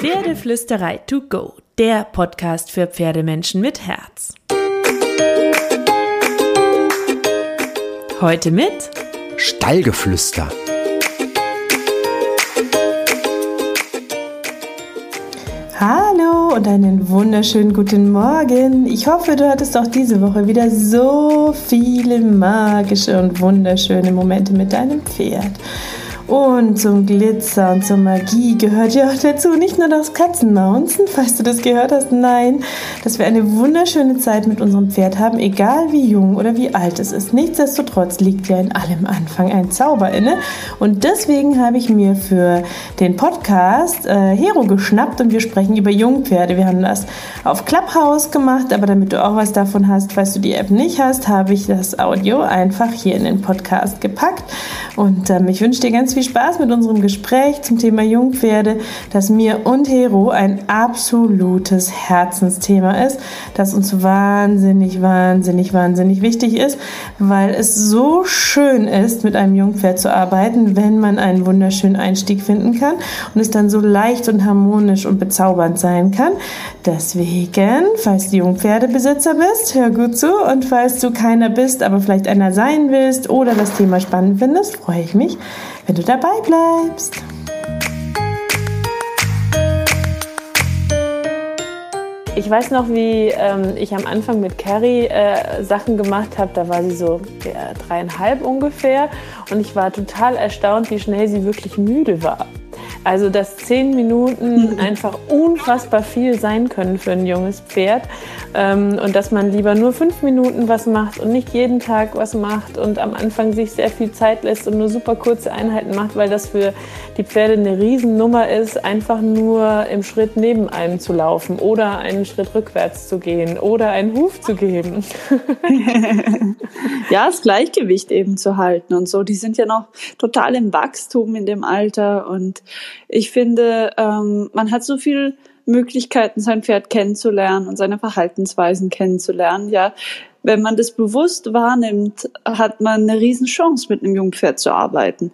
Pferdeflüsterei to go, der Podcast für Pferdemenschen mit Herz. Heute mit Stallgeflüster. Hallo und einen wunderschönen guten Morgen. Ich hoffe, du hattest auch diese Woche wieder so viele magische und wunderschöne Momente mit deinem Pferd. Und zum Glitzer und zur Magie gehört ja auch dazu nicht nur das Katzenmaunzen, falls du das gehört hast, nein, dass wir eine wunderschöne Zeit mit unserem Pferd haben, egal wie jung oder wie alt es ist. Nichtsdestotrotz liegt ja in allem Anfang ein Zauber inne. Und deswegen habe ich mir für den Podcast äh, Hero geschnappt und wir sprechen über Jungpferde. Wir haben das auf Clubhouse gemacht, aber damit du auch was davon hast, falls du die App nicht hast, habe ich das Audio einfach hier in den Podcast gepackt. Und ähm, ich wünsche dir ganz viel viel Spaß mit unserem Gespräch zum Thema Jungpferde, das mir und Hero ein absolutes Herzensthema ist, das uns wahnsinnig, wahnsinnig, wahnsinnig wichtig ist, weil es so schön ist, mit einem Jungpferd zu arbeiten, wenn man einen wunderschönen Einstieg finden kann und es dann so leicht und harmonisch und bezaubernd sein kann. Deswegen, falls du Jungpferdebesitzer bist, hör gut zu und falls du keiner bist, aber vielleicht einer sein willst oder das Thema spannend findest, freue ich mich, wenn du dabei bleibst. Ich weiß noch, wie ähm, ich am Anfang mit Carrie äh, Sachen gemacht habe. Da war sie so ja, dreieinhalb ungefähr. Und ich war total erstaunt, wie schnell sie wirklich müde war. Also, dass zehn Minuten einfach unfassbar viel sein können für ein junges Pferd. Ähm, und dass man lieber nur fünf Minuten was macht und nicht jeden Tag was macht und am Anfang sich sehr viel Zeit lässt und nur super kurze Einheiten macht, weil das für die Pferde eine Riesennummer ist, einfach nur im Schritt neben einem zu laufen oder einen Schritt rückwärts zu gehen oder einen Huf zu geben. ja, das Gleichgewicht eben zu halten und so. Die sind ja noch total im Wachstum in dem Alter und ich finde, ähm, man hat so viel Möglichkeiten, sein Pferd kennenzulernen und seine Verhaltensweisen kennenzulernen. Ja, wenn man das bewusst wahrnimmt, hat man eine Riesenchance, mit einem Jungpferd zu arbeiten.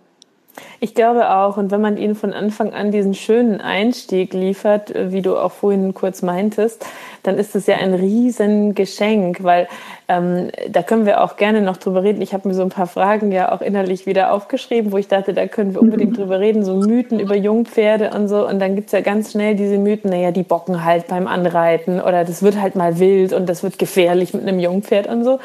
Ich glaube auch, und wenn man ihnen von Anfang an diesen schönen Einstieg liefert, wie du auch vorhin kurz meintest, dann ist es ja ein Riesengeschenk, weil ähm, da können wir auch gerne noch drüber reden. Ich habe mir so ein paar Fragen ja auch innerlich wieder aufgeschrieben, wo ich dachte, da können wir unbedingt mhm. drüber reden, so Mythen über Jungpferde und so. Und dann gibt's ja ganz schnell diese Mythen, naja, die bocken halt beim Anreiten oder das wird halt mal wild und das wird gefährlich mit einem Jungpferd und so.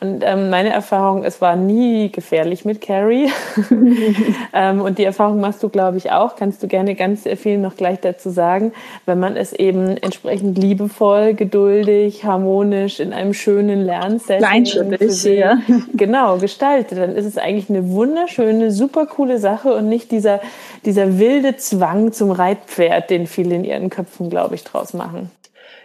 Und ähm, meine Erfahrung, es war nie gefährlich mit Carrie. ähm, und die Erfahrung machst du, glaube ich, auch. Kannst du gerne ganz viel noch gleich dazu sagen, wenn man es eben entsprechend liebevoll, geduldig, harmonisch in einem schönen Lernsetting ja. genau gestaltet, dann ist es eigentlich eine wunderschöne, super coole Sache und nicht dieser, dieser wilde Zwang zum Reitpferd, den viele in ihren Köpfen, glaube ich, draus machen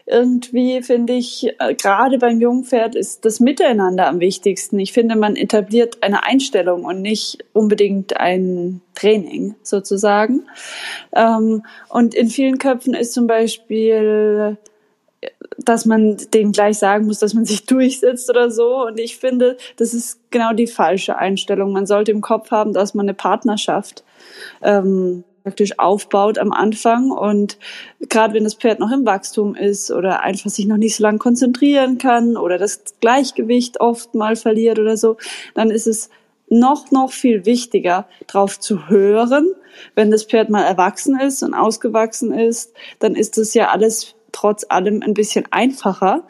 irgendwie finde ich, äh, gerade beim Jungpferd ist das Miteinander am wichtigsten. Ich finde, man etabliert eine Einstellung und nicht unbedingt ein Training sozusagen. Ähm, und in vielen Köpfen ist zum Beispiel dass man dem gleich sagen muss, dass man sich durchsetzt oder so. Und ich finde, das ist genau die falsche Einstellung. Man sollte im Kopf haben, dass man eine Partnerschaft ähm, praktisch aufbaut am Anfang und gerade wenn das Pferd noch im Wachstum ist oder einfach sich noch nicht so lange konzentrieren kann oder das Gleichgewicht oft mal verliert oder so, dann ist es noch, noch viel wichtiger, drauf zu hören. Wenn das Pferd mal erwachsen ist und ausgewachsen ist, dann ist das ja alles trotz allem ein bisschen einfacher.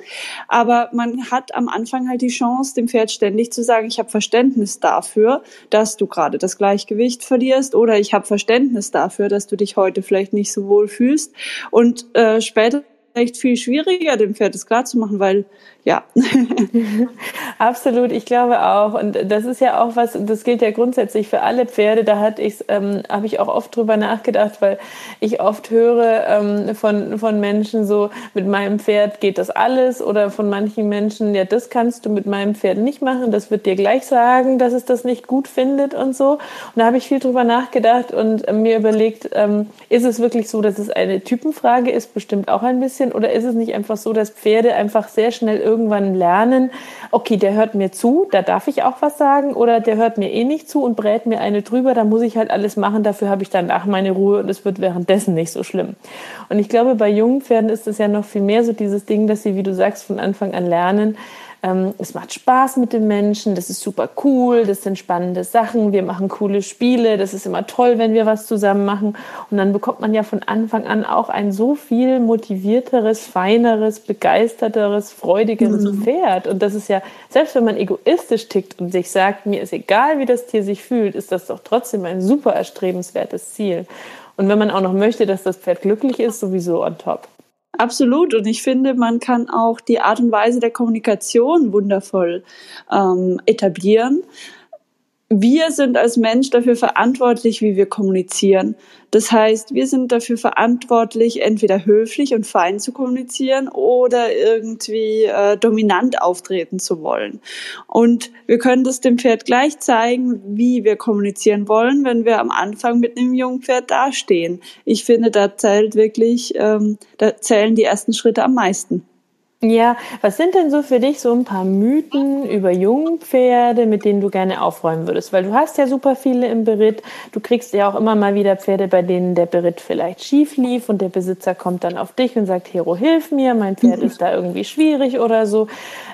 Aber man hat am Anfang halt die Chance, dem Pferd ständig zu sagen, ich habe Verständnis dafür, dass du gerade das Gleichgewicht verlierst oder ich habe Verständnis dafür, dass du dich heute vielleicht nicht so wohl fühlst. Und äh, später echt viel schwieriger, dem Pferd das klar zu machen, weil ja. Absolut, ich glaube auch. Und das ist ja auch was, das gilt ja grundsätzlich für alle Pferde. Da ähm, habe ich auch oft drüber nachgedacht, weil ich oft höre ähm, von, von Menschen so, mit meinem Pferd geht das alles oder von manchen Menschen, ja, das kannst du mit meinem Pferd nicht machen, das wird dir gleich sagen, dass es das nicht gut findet und so. Und da habe ich viel drüber nachgedacht und mir überlegt, ähm, ist es wirklich so, dass es eine Typenfrage ist? Bestimmt auch ein bisschen oder ist es nicht einfach so, dass Pferde einfach sehr schnell irgendwann lernen, okay, der hört mir zu, da darf ich auch was sagen oder der hört mir eh nicht zu und brät mir eine drüber, da muss ich halt alles machen, dafür habe ich danach meine Ruhe und es wird währenddessen nicht so schlimm. Und ich glaube, bei jungen Pferden ist es ja noch viel mehr so dieses Ding, dass sie, wie du sagst, von Anfang an lernen, ähm, es macht Spaß mit den Menschen, das ist super cool, das sind spannende Sachen, wir machen coole Spiele, das ist immer toll, wenn wir was zusammen machen. Und dann bekommt man ja von Anfang an auch ein so viel motivierteres, feineres, begeisterteres, freudigeres mhm. Pferd. Und das ist ja, selbst wenn man egoistisch tickt und sich sagt, mir ist egal, wie das Tier sich fühlt, ist das doch trotzdem ein super erstrebenswertes Ziel. Und wenn man auch noch möchte, dass das Pferd glücklich ist, sowieso on top. Absolut. Und ich finde, man kann auch die Art und Weise der Kommunikation wundervoll ähm, etablieren wir sind als Mensch dafür verantwortlich, wie wir kommunizieren. Das heißt, wir sind dafür verantwortlich, entweder höflich und fein zu kommunizieren oder irgendwie äh, dominant auftreten zu wollen. Und wir können das dem Pferd gleich zeigen, wie wir kommunizieren wollen, wenn wir am Anfang mit einem jungen Pferd dastehen. Ich finde, da zählt wirklich, ähm, da zählen die ersten Schritte am meisten. Ja, was sind denn so für dich so ein paar Mythen über Jungpferde, mit denen du gerne aufräumen würdest? Weil du hast ja super viele im Beritt. Du kriegst ja auch immer mal wieder Pferde, bei denen der Beritt vielleicht schief lief und der Besitzer kommt dann auf dich und sagt, Hero, hilf mir, mein Pferd mhm. ist da irgendwie schwierig oder so.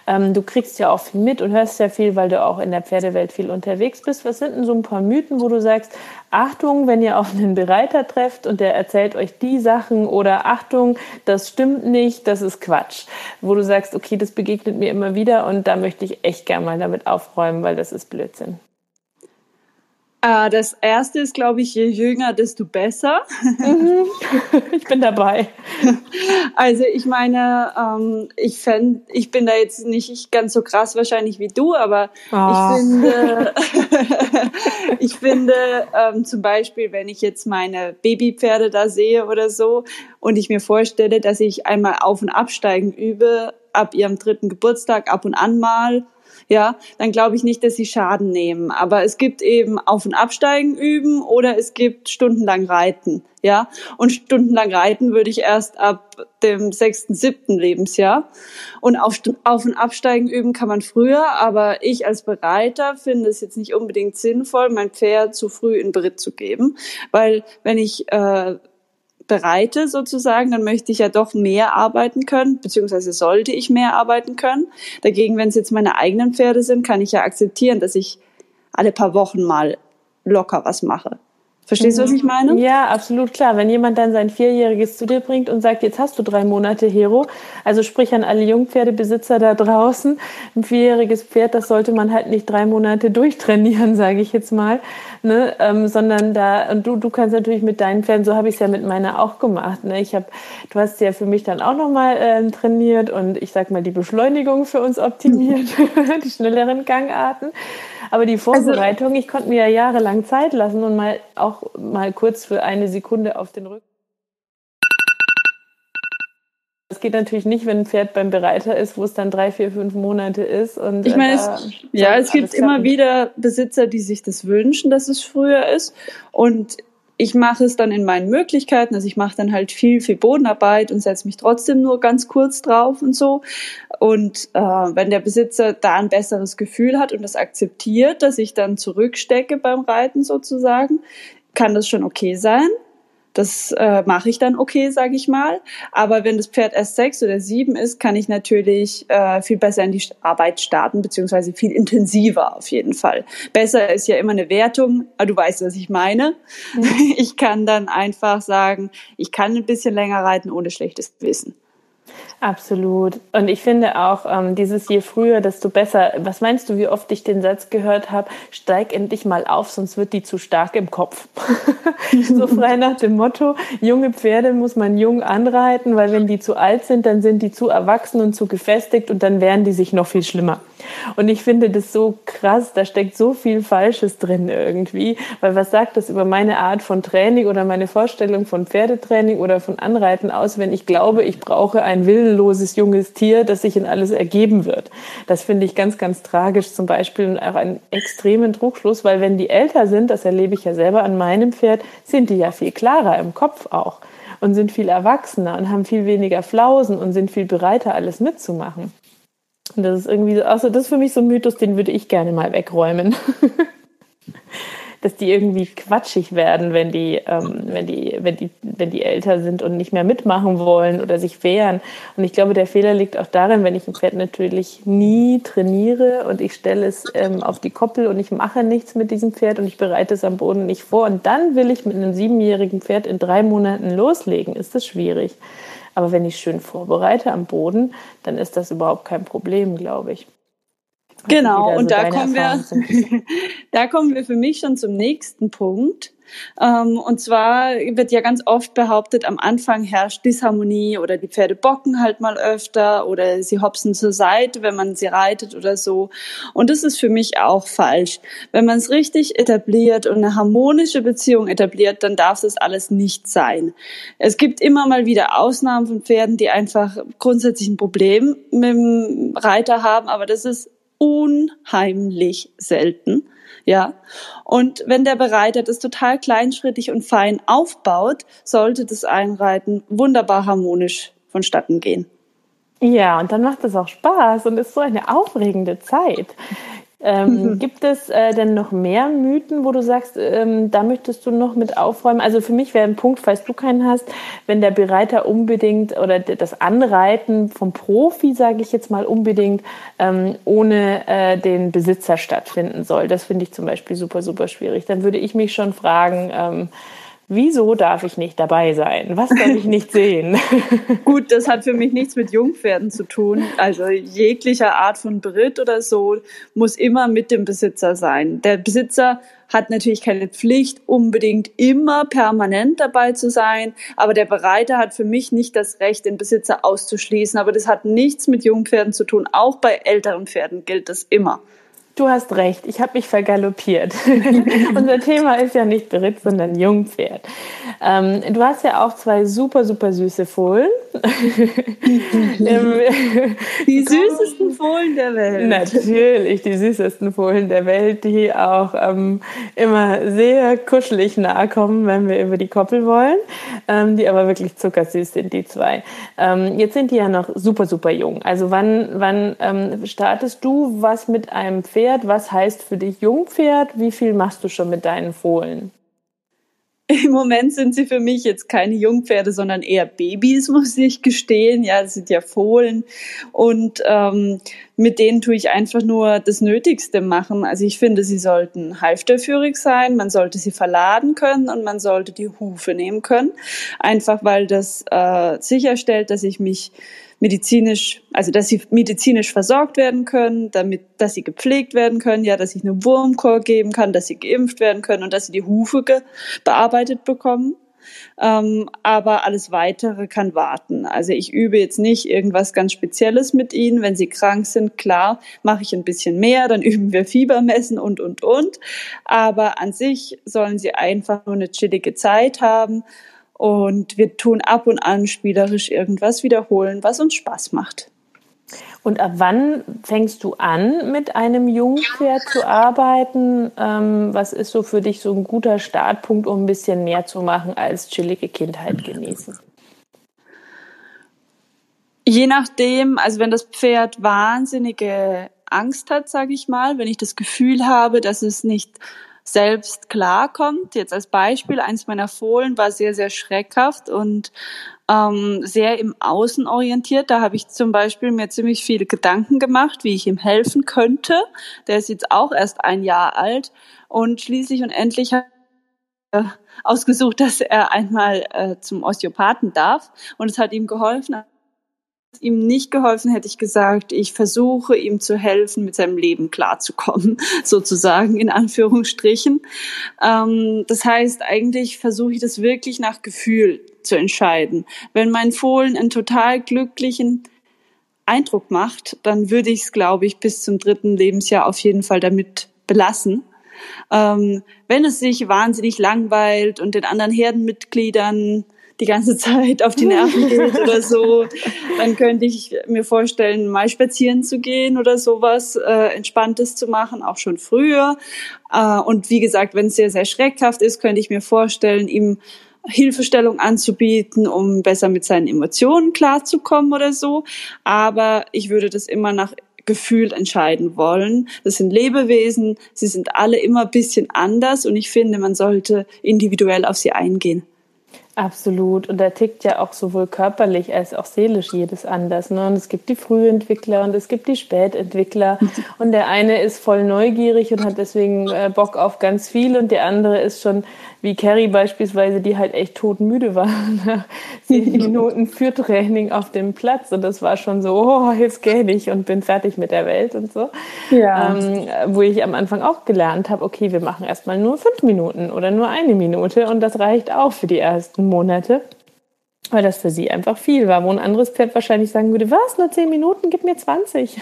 Ähm, du kriegst ja auch viel mit und hörst ja viel, weil du auch in der Pferdewelt viel unterwegs bist. Was sind denn so ein paar Mythen, wo du sagst, Achtung, wenn ihr auf einen Bereiter trefft und der erzählt euch die Sachen oder Achtung, das stimmt nicht, das ist Quatsch. Wo du sagst, okay, das begegnet mir immer wieder und da möchte ich echt gerne mal damit aufräumen, weil das ist Blödsinn. Äh, das erste ist, glaube ich, je jünger, desto besser. Mhm. Ich bin dabei. Also ich meine, ähm, ich fänd, ich bin da jetzt nicht ganz so krass wahrscheinlich wie du, aber oh. ich finde, ich finde ähm, zum Beispiel, wenn ich jetzt meine Babypferde da sehe oder so und ich mir vorstelle, dass ich einmal auf und absteigen übe, ab ihrem dritten Geburtstag ab und an mal ja, dann glaube ich nicht, dass sie Schaden nehmen. Aber es gibt eben Auf- und Absteigen üben oder es gibt stundenlang Reiten, ja. Und stundenlang Reiten würde ich erst ab dem sechsten, siebten Lebensjahr. Und auf, auf und Absteigen üben kann man früher, aber ich als Bereiter finde es jetzt nicht unbedingt sinnvoll, mein Pferd zu früh in Beritt zu geben, weil wenn ich äh, bereite sozusagen, dann möchte ich ja doch mehr arbeiten können, beziehungsweise sollte ich mehr arbeiten können. Dagegen, wenn es jetzt meine eigenen Pferde sind, kann ich ja akzeptieren, dass ich alle paar Wochen mal locker was mache. Verstehst du, was ich meine? Ja, absolut klar. Wenn jemand dann sein Vierjähriges zu dir bringt und sagt, jetzt hast du drei Monate Hero, also sprich an alle Jungpferdebesitzer da draußen, ein vierjähriges Pferd, das sollte man halt nicht drei Monate durchtrainieren, sage ich jetzt mal, ne? Ähm, sondern da, und du, du kannst natürlich mit deinen Pferden, so habe ich es ja mit meiner auch gemacht. Ne? Ich habe, du hast ja für mich dann auch nochmal äh, trainiert und ich sag mal die Beschleunigung für uns optimiert, die schnelleren Gangarten. Aber die also Vorbereitung, also, ich konnte mir ja jahrelang Zeit lassen und mal auch mal kurz für eine Sekunde auf den Rücken. Das geht natürlich nicht, wenn ein Pferd beim Bereiter ist, wo es dann drei, vier, fünf Monate ist. Und ich meine, es, ja, es gibt immer wieder Besitzer, die sich das wünschen, dass es früher ist. Und ich mache es dann in meinen Möglichkeiten. Also ich mache dann halt viel, viel Bodenarbeit und setze mich trotzdem nur ganz kurz drauf und so. Und äh, wenn der Besitzer da ein besseres Gefühl hat und das akzeptiert, dass ich dann zurückstecke beim Reiten sozusagen, kann das schon okay sein. Das äh, mache ich dann okay, sage ich mal. Aber wenn das Pferd erst sechs oder sieben ist, kann ich natürlich äh, viel besser in die Arbeit starten, beziehungsweise viel intensiver auf jeden Fall. Besser ist ja immer eine Wertung, aber du weißt, was ich meine. Mhm. Ich kann dann einfach sagen, ich kann ein bisschen länger reiten ohne schlechtes Wissen. Absolut. Und ich finde auch, ähm, dieses je früher, desto besser. Was meinst du, wie oft ich den Satz gehört habe, steig endlich mal auf, sonst wird die zu stark im Kopf. so frei nach dem Motto, junge Pferde muss man jung anreiten, weil wenn die zu alt sind, dann sind die zu erwachsen und zu gefestigt und dann werden die sich noch viel schlimmer. Und ich finde das so krass, da steckt so viel Falsches drin irgendwie, weil was sagt das über meine Art von Training oder meine Vorstellung von Pferdetraining oder von Anreiten aus, wenn ich glaube, ich brauche ein ein willenloses junges Tier, das sich in alles ergeben wird. Das finde ich ganz, ganz tragisch zum Beispiel und auch einen extremen Druckschluss, weil wenn die älter sind, das erlebe ich ja selber an meinem Pferd, sind die ja viel klarer im Kopf auch und sind viel erwachsener und haben viel weniger Flausen und sind viel bereiter, alles mitzumachen. Und das ist irgendwie, also das ist für mich so ein Mythos, den würde ich gerne mal wegräumen. dass die irgendwie quatschig werden, wenn die, ähm, wenn die, wenn die, wenn die älter sind und nicht mehr mitmachen wollen oder sich wehren. Und ich glaube, der Fehler liegt auch darin, wenn ich ein Pferd natürlich nie trainiere und ich stelle es ähm, auf die Koppel und ich mache nichts mit diesem Pferd und ich bereite es am Boden nicht vor und dann will ich mit einem siebenjährigen Pferd in drei Monaten loslegen, ist das schwierig. Aber wenn ich schön vorbereite am Boden, dann ist das überhaupt kein Problem, glaube ich. Genau, und so da kommen wir, da kommen wir für mich schon zum nächsten Punkt. Ähm, und zwar wird ja ganz oft behauptet, am Anfang herrscht Disharmonie oder die Pferde bocken halt mal öfter oder sie hopsen zur Seite, wenn man sie reitet oder so. Und das ist für mich auch falsch. Wenn man es richtig etabliert und eine harmonische Beziehung etabliert, dann darf das alles nicht sein. Es gibt immer mal wieder Ausnahmen von Pferden, die einfach grundsätzlich ein Problem mit dem Reiter haben, aber das ist unheimlich selten. Ja. Und wenn der Bereiter das total kleinschrittig und fein aufbaut, sollte das Einreiten wunderbar harmonisch vonstatten gehen. Ja, und dann macht es auch Spaß und ist so eine aufregende Zeit. Ähm, mhm. Gibt es äh, denn noch mehr Mythen, wo du sagst, ähm, da möchtest du noch mit aufräumen? Also für mich wäre ein Punkt, falls du keinen hast, wenn der Bereiter unbedingt oder das Anreiten vom Profi, sage ich jetzt mal unbedingt, ähm, ohne äh, den Besitzer stattfinden soll. Das finde ich zum Beispiel super, super schwierig. Dann würde ich mich schon fragen, ähm, Wieso darf ich nicht dabei sein? Was soll ich nicht sehen? Gut, das hat für mich nichts mit Jungpferden zu tun. Also jeglicher Art von Beritt oder so muss immer mit dem Besitzer sein. Der Besitzer hat natürlich keine Pflicht, unbedingt immer permanent dabei zu sein, aber der Bereiter hat für mich nicht das Recht, den Besitzer auszuschließen. Aber das hat nichts mit Jungpferden zu tun. Auch bei älteren Pferden gilt das immer. Du hast recht, ich habe mich vergaloppiert. Unser Thema ist ja nicht Beritt, sondern Jungpferd. Ähm, du hast ja auch zwei super, super süße Fohlen. die süßesten Fohlen der Welt. Natürlich, die süßesten Fohlen der Welt, die auch ähm, immer sehr kuschelig nahe kommen, wenn wir über die Koppel wollen, ähm, die aber wirklich zuckersüß sind, die zwei. Ähm, jetzt sind die ja noch super, super jung. Also wann, wann ähm, startest du was mit einem Pferd? Pferd? Was heißt für dich Jungpferd? Wie viel machst du schon mit deinen Fohlen? Im Moment sind sie für mich jetzt keine Jungpferde, sondern eher Babys, muss ich gestehen. Ja, das sind ja Fohlen. Und ähm, mit denen tue ich einfach nur das Nötigste machen. Also ich finde, sie sollten halfterführig sein, man sollte sie verladen können und man sollte die Hufe nehmen können. Einfach weil das äh, sicherstellt, dass ich mich medizinisch, also dass sie medizinisch versorgt werden können, damit, dass sie gepflegt werden können, ja, dass ich eine Wurmkur geben kann, dass sie geimpft werden können und dass sie die Hufe bearbeitet bekommen. Ähm, aber alles weitere kann warten. Also ich übe jetzt nicht irgendwas ganz Spezielles mit ihnen. Wenn sie krank sind, klar, mache ich ein bisschen mehr, dann üben wir Fieber messen und, und, und. Aber an sich sollen sie einfach nur eine chillige Zeit haben und wir tun ab und an spielerisch irgendwas wiederholen, was uns Spaß macht. Und ab wann fängst du an, mit einem Jungpferd zu arbeiten? Ähm, was ist so für dich so ein guter Startpunkt, um ein bisschen mehr zu machen als chillige Kindheit genießen? Je nachdem, also wenn das Pferd wahnsinnige Angst hat, sage ich mal, wenn ich das Gefühl habe, dass es nicht selbst klarkommt. Jetzt als Beispiel, eins meiner Fohlen war sehr, sehr schreckhaft und ähm, sehr im Außen orientiert. Da habe ich zum Beispiel mir ziemlich viele Gedanken gemacht, wie ich ihm helfen könnte. Der ist jetzt auch erst ein Jahr alt und schließlich und endlich ausgesucht, dass er einmal äh, zum Osteopathen darf und es hat ihm geholfen ihm nicht geholfen, hätte ich gesagt, ich versuche ihm zu helfen, mit seinem Leben klarzukommen, sozusagen in Anführungsstrichen. Ähm, das heißt, eigentlich versuche ich das wirklich nach Gefühl zu entscheiden. Wenn mein Fohlen einen total glücklichen Eindruck macht, dann würde ich es, glaube ich, bis zum dritten Lebensjahr auf jeden Fall damit belassen. Ähm, wenn es sich wahnsinnig langweilt und den anderen Herdenmitgliedern die ganze Zeit auf die Nerven geht oder so, dann könnte ich mir vorstellen, mal spazieren zu gehen oder sowas, äh, Entspanntes zu machen, auch schon früher. Äh, und wie gesagt, wenn es sehr, sehr schreckhaft ist, könnte ich mir vorstellen, ihm Hilfestellung anzubieten, um besser mit seinen Emotionen klarzukommen oder so. Aber ich würde das immer nach Gefühl entscheiden wollen. Das sind Lebewesen, sie sind alle immer ein bisschen anders und ich finde, man sollte individuell auf sie eingehen. Absolut. Und da tickt ja auch sowohl körperlich als auch seelisch jedes anders. Ne? Und es gibt die Frühentwickler und es gibt die Spätentwickler. Und der eine ist voll neugierig und hat deswegen äh, Bock auf ganz viel und der andere ist schon wie Carrie beispielsweise, die halt echt todmüde war nach zehn Minuten für Training auf dem Platz. Und das war schon so, oh, jetzt gehe ich und bin fertig mit der Welt und so. Ja. Ähm, wo ich am Anfang auch gelernt habe, okay, wir machen erstmal nur fünf Minuten oder nur eine Minute und das reicht auch für die ersten Monate. Weil das für sie einfach viel war, wo ein anderes Pferd wahrscheinlich sagen würde, was, nur zehn Minuten, gib mir 20.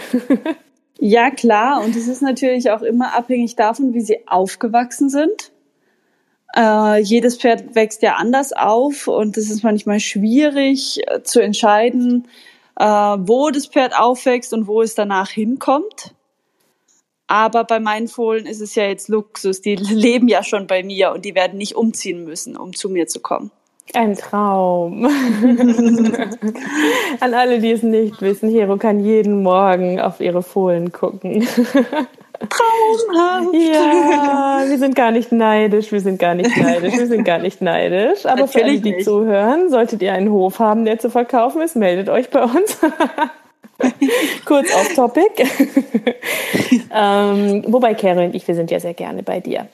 ja, klar. Und es ist natürlich auch immer abhängig davon, wie sie aufgewachsen sind. Äh, jedes Pferd wächst ja anders auf und es ist manchmal schwierig äh, zu entscheiden, äh, wo das Pferd aufwächst und wo es danach hinkommt. Aber bei meinen Fohlen ist es ja jetzt Luxus. Die leben ja schon bei mir und die werden nicht umziehen müssen, um zu mir zu kommen. Ein Traum. An alle, die es nicht wissen, Hero kann jeden Morgen auf ihre Fohlen gucken. Traumhaft. Ja, wir sind gar nicht neidisch, wir sind gar nicht neidisch, wir sind gar nicht neidisch. Aber Natürlich für alle, die nicht. zuhören, solltet ihr einen Hof haben, der zu verkaufen ist, meldet euch bei uns. Kurz off Topic. ähm, wobei Carol und ich, wir sind ja sehr gerne bei dir.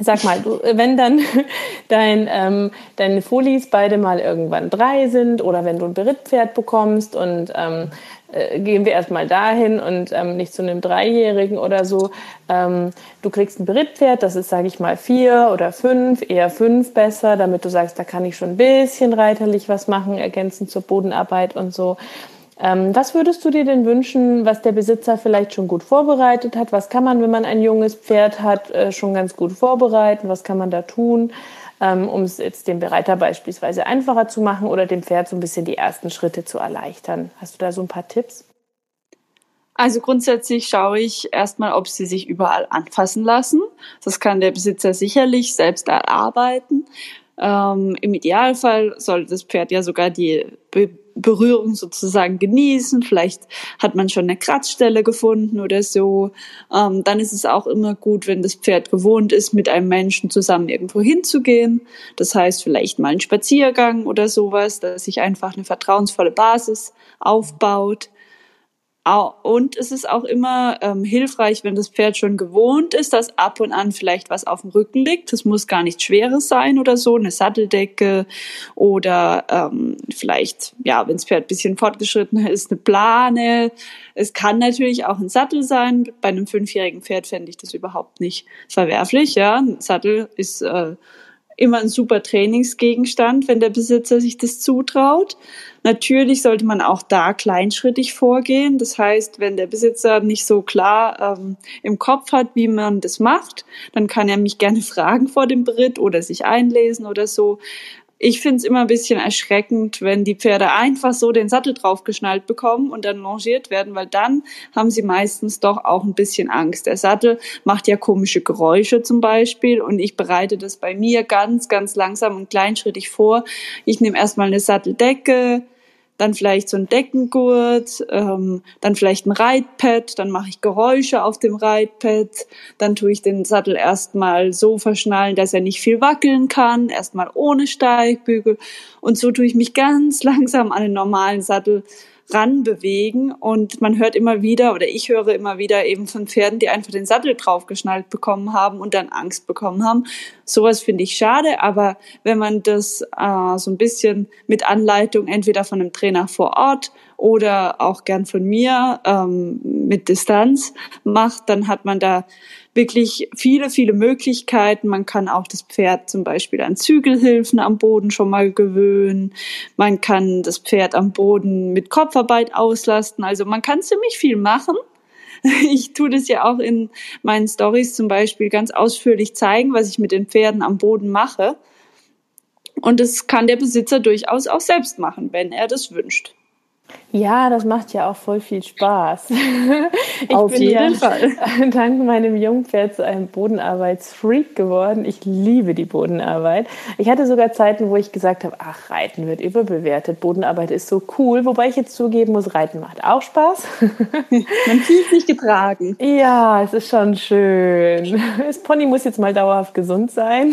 Sag mal, du, wenn dann dein, ähm, deine Folis beide mal irgendwann drei sind oder wenn du ein Berittpferd bekommst und ähm, äh, gehen wir erstmal dahin und ähm, nicht zu einem Dreijährigen oder so. Ähm, du kriegst ein Berittpferd, das ist, sage ich mal, vier oder fünf, eher fünf besser, damit du sagst, da kann ich schon ein bisschen reiterlich was machen, ergänzend zur Bodenarbeit und so. Ähm, was würdest du dir denn wünschen, was der Besitzer vielleicht schon gut vorbereitet hat? Was kann man, wenn man ein junges Pferd hat, äh, schon ganz gut vorbereiten? Was kann man da tun, ähm, um es jetzt dem Bereiter beispielsweise einfacher zu machen oder dem Pferd so ein bisschen die ersten Schritte zu erleichtern? Hast du da so ein paar Tipps? Also grundsätzlich schaue ich erstmal, ob sie sich überall anfassen lassen. Das kann der Besitzer sicherlich selbst erarbeiten. Ähm, Im Idealfall soll das Pferd ja sogar die Be Berührung sozusagen genießen. Vielleicht hat man schon eine Kratzstelle gefunden oder so. Ähm, dann ist es auch immer gut, wenn das Pferd gewohnt ist, mit einem Menschen zusammen irgendwo hinzugehen. Das heißt vielleicht mal einen Spaziergang oder sowas, dass sich einfach eine vertrauensvolle Basis aufbaut. Und es ist auch immer ähm, hilfreich, wenn das Pferd schon gewohnt ist, dass ab und an vielleicht was auf dem Rücken liegt. Das muss gar nichts Schweres sein oder so, eine Satteldecke oder ähm, vielleicht, ja, wenn das Pferd ein bisschen fortgeschritten ist, eine Plane. Es kann natürlich auch ein Sattel sein. Bei einem fünfjährigen Pferd fände ich das überhaupt nicht verwerflich. Ja, ein Sattel ist äh, immer ein super Trainingsgegenstand, wenn der Besitzer sich das zutraut. Natürlich sollte man auch da kleinschrittig vorgehen. Das heißt, wenn der Besitzer nicht so klar ähm, im Kopf hat, wie man das macht, dann kann er mich gerne fragen vor dem Beritt oder sich einlesen oder so ich finde es immer ein bisschen erschreckend, wenn die Pferde einfach so den Sattel draufgeschnallt bekommen und dann longiert werden, weil dann haben sie meistens doch auch ein bisschen Angst. Der Sattel macht ja komische Geräusche zum Beispiel und ich bereite das bei mir ganz, ganz langsam und kleinschrittig vor. Ich nehme erstmal eine Satteldecke, dann vielleicht so ein Deckengurt, ähm, dann vielleicht ein Reitpad, dann mache ich Geräusche auf dem Reitpad, dann tue ich den Sattel erstmal so verschnallen, dass er nicht viel wackeln kann, erstmal ohne Steigbügel. Und so tue ich mich ganz langsam an den normalen Sattel ranbewegen und man hört immer wieder oder ich höre immer wieder eben von Pferden, die einfach den Sattel draufgeschnallt bekommen haben und dann Angst bekommen haben. Sowas finde ich schade, aber wenn man das äh, so ein bisschen mit Anleitung entweder von einem Trainer vor Ort oder auch gern von mir ähm, mit Distanz macht, dann hat man da wirklich viele, viele Möglichkeiten. Man kann auch das Pferd zum Beispiel an Zügelhilfen am Boden schon mal gewöhnen. Man kann das Pferd am Boden mit Kopfarbeit auslasten. Also man kann ziemlich viel machen. Ich tue das ja auch in meinen Stories zum Beispiel ganz ausführlich zeigen, was ich mit den Pferden am Boden mache. Und das kann der Besitzer durchaus auch selbst machen, wenn er das wünscht. Ja, das macht ja auch voll viel Spaß. Ich Auf bin jeden ja Fall. dank meinem Jungpferd zu einem Bodenarbeitsfreak geworden. Ich liebe die Bodenarbeit. Ich hatte sogar Zeiten, wo ich gesagt habe, ach, Reiten wird überbewertet. Bodenarbeit ist so cool. Wobei ich jetzt zugeben muss, Reiten macht auch Spaß. Man fühlt sich getragen. Ja, es ist schon schön. Das Pony muss jetzt mal dauerhaft gesund sein.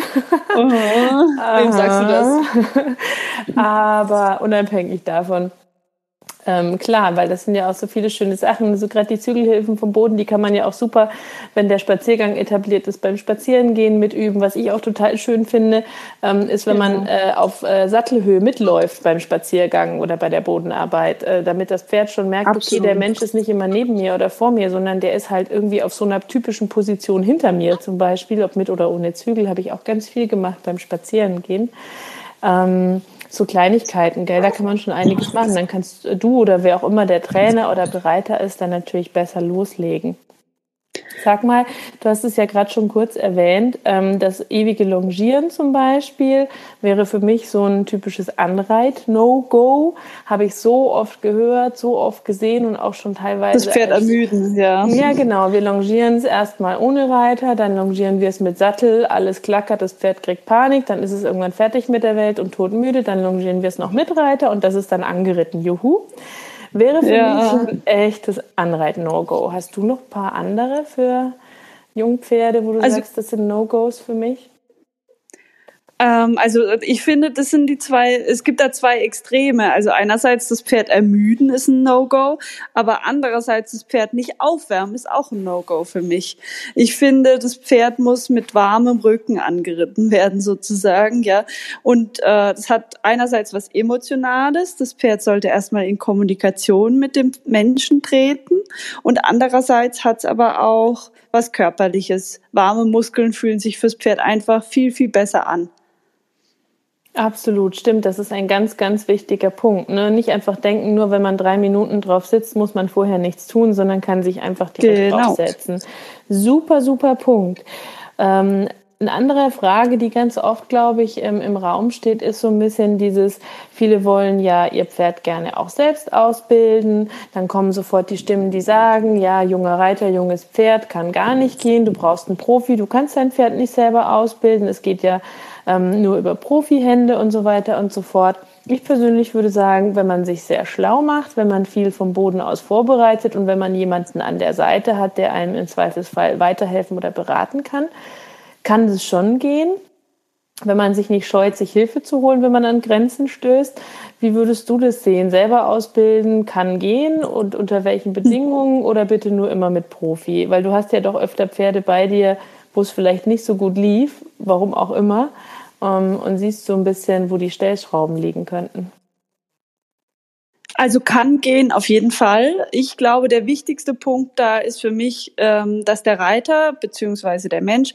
Oh, wem sagst du das? Aber unabhängig davon ähm, klar, weil das sind ja auch so viele schöne Sachen. So gerade die Zügelhilfen vom Boden, die kann man ja auch super, wenn der Spaziergang etabliert ist, beim Spazierengehen mitüben. Was ich auch total schön finde, ähm, ist, wenn man äh, auf äh, Sattelhöhe mitläuft beim Spaziergang oder bei der Bodenarbeit, äh, damit das Pferd schon merkt, Absolut. okay, der Mensch ist nicht immer neben mir oder vor mir, sondern der ist halt irgendwie auf so einer typischen Position hinter mir zum Beispiel, ob mit oder ohne Zügel, habe ich auch ganz viel gemacht beim Spazierengehen. Ähm, so Kleinigkeiten, gell? Da kann man schon einiges machen. Dann kannst du oder wer auch immer der Trainer oder Bereiter ist, dann natürlich besser loslegen. Sag mal, du hast es ja gerade schon kurz erwähnt, ähm, das ewige Longieren zum Beispiel wäre für mich so ein typisches Anreit-No-Go. Habe ich so oft gehört, so oft gesehen und auch schon teilweise. Das Pferd ermüden, ja. Ja, genau. Wir longieren es erstmal ohne Reiter, dann longieren wir es mit Sattel, alles klackert, das Pferd kriegt Panik, dann ist es irgendwann fertig mit der Welt und todmüde, dann longieren wir es noch mit Reiter und das ist dann angeritten. Juhu. Wäre für ja. mich ein echtes Anreit-No-Go. Hast du noch ein paar andere für Jungpferde, wo du also, sagst, das sind No-Gos für mich? Ähm, also ich finde, das sind die zwei, es gibt da zwei Extreme. Also einerseits das Pferd ermüden ist ein No-Go, aber andererseits das Pferd nicht aufwärmen ist auch ein No-Go für mich. Ich finde, das Pferd muss mit warmem Rücken angeritten werden sozusagen, ja. Und äh, das hat einerseits was Emotionales. Das Pferd sollte erstmal in Kommunikation mit dem Menschen treten und andererseits hat es aber auch was Körperliches. Warme Muskeln fühlen sich fürs Pferd einfach viel, viel besser an. Absolut, stimmt. Das ist ein ganz, ganz wichtiger Punkt. Ne? Nicht einfach denken, nur wenn man drei Minuten drauf sitzt, muss man vorher nichts tun, sondern kann sich einfach direkt genau. draufsetzen. Super, super Punkt. Ähm, eine andere Frage, die ganz oft, glaube ich, im, im Raum steht, ist so ein bisschen dieses, viele wollen ja ihr Pferd gerne auch selbst ausbilden. Dann kommen sofort die Stimmen, die sagen, ja, junger Reiter, junges Pferd kann gar nicht gehen. Du brauchst einen Profi. Du kannst dein Pferd nicht selber ausbilden. Es geht ja ähm, nur über Profihände und so weiter und so fort. Ich persönlich würde sagen, wenn man sich sehr schlau macht, wenn man viel vom Boden aus vorbereitet und wenn man jemanden an der Seite hat, der einem im Zweifelsfall weiterhelfen oder beraten kann, kann es schon gehen. Wenn man sich nicht scheut, sich Hilfe zu holen, wenn man an Grenzen stößt. Wie würdest du das sehen? Selber ausbilden kann gehen und unter welchen Bedingungen oder bitte nur immer mit Profi? Weil du hast ja doch öfter Pferde bei dir, wo es vielleicht nicht so gut lief, warum auch immer ähm, und siehst so ein bisschen, wo die Stellschrauben liegen könnten. Also kann gehen auf jeden Fall. Ich glaube, der wichtigste Punkt da ist für mich, ähm, dass der Reiter beziehungsweise der Mensch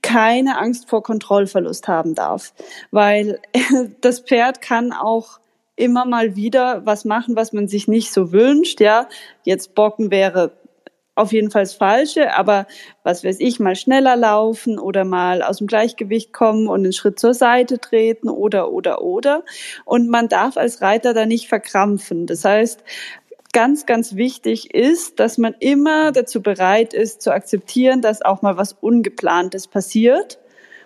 keine Angst vor Kontrollverlust haben darf, weil das Pferd kann auch immer mal wieder was machen, was man sich nicht so wünscht. Ja, jetzt Bocken wäre auf jeden Fall das Falsche, aber was weiß ich, mal schneller laufen oder mal aus dem Gleichgewicht kommen und einen Schritt zur Seite treten oder, oder, oder. Und man darf als Reiter da nicht verkrampfen. Das heißt, ganz, ganz wichtig ist, dass man immer dazu bereit ist, zu akzeptieren, dass auch mal was Ungeplantes passiert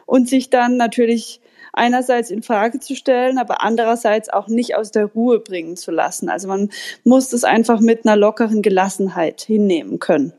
und sich dann natürlich einerseits in Frage zu stellen, aber andererseits auch nicht aus der Ruhe bringen zu lassen. Also man muss das einfach mit einer lockeren Gelassenheit hinnehmen können.